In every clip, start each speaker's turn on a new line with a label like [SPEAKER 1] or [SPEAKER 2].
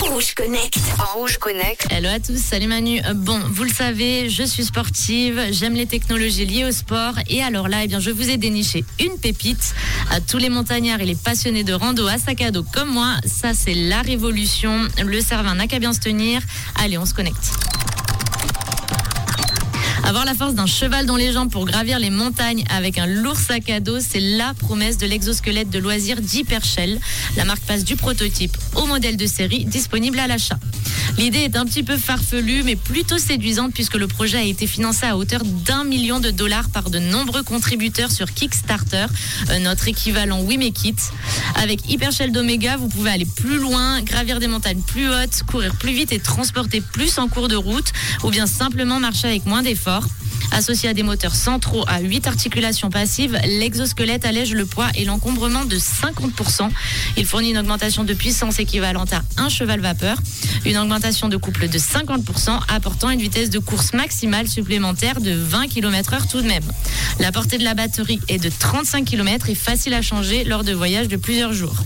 [SPEAKER 1] Rouge Connect. Rouge Connect.
[SPEAKER 2] Hello à tous, salut Manu. Euh, Bon, vous le savez, je suis sportive, j'aime les technologies liées au sport et alors là, eh bien, je vous ai déniché une pépite. À tous les montagnards et les passionnés de rando à sac à dos comme moi, ça c'est la révolution. Le cervin n'a qu'à bien se tenir. Allez, on se connecte. Avoir la force d'un cheval dans les jambes pour gravir les montagnes avec un lourd sac à dos, c'est la promesse de l'exosquelette de loisirs d'Hypershell. La marque passe du prototype au modèle de série disponible à l'achat. L'idée est un petit peu farfelue, mais plutôt séduisante puisque le projet a été financé à hauteur d'un million de dollars par de nombreux contributeurs sur Kickstarter, euh, notre équivalent We Make It. Avec Hypershell d'Omega, vous pouvez aller plus loin, gravir des montagnes plus hautes, courir plus vite et transporter plus en cours de route, ou bien simplement marcher avec moins d'efforts. Associé à des moteurs centraux à 8 articulations passives, l'exosquelette allège le poids et l'encombrement de 50%. Il fournit une augmentation de puissance équivalente à un cheval vapeur, une augmentation de couple de 50%, apportant une vitesse de course maximale supplémentaire de 20 km/h tout de même. La portée de la batterie est de 35 km et facile à changer lors de voyages de plusieurs jours.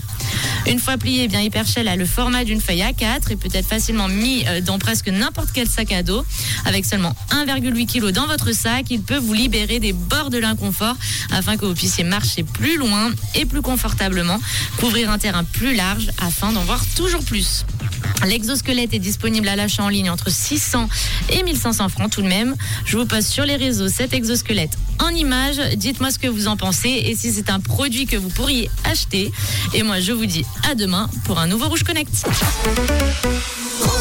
[SPEAKER 2] Une fois plié, eh bien a le format d'une feuille A4 et peut être facilement mis euh, dans presque n'importe quel sac à dos. Avec seulement 1,8 kg dans votre sac, il peut vous libérer des bords de l'inconfort afin que vous puissiez marcher plus loin et plus confortablement, couvrir un terrain plus large afin d'en voir toujours plus. L'exosquelette est disponible à l'achat en ligne entre 600 et 1500 francs tout de même. Je vous poste sur les réseaux cet exosquelette en images. Dites-moi ce que vous en pensez et si c'est un produit que vous pourriez acheter. Et moi, je vous dis à demain pour un nouveau Rouge Connect.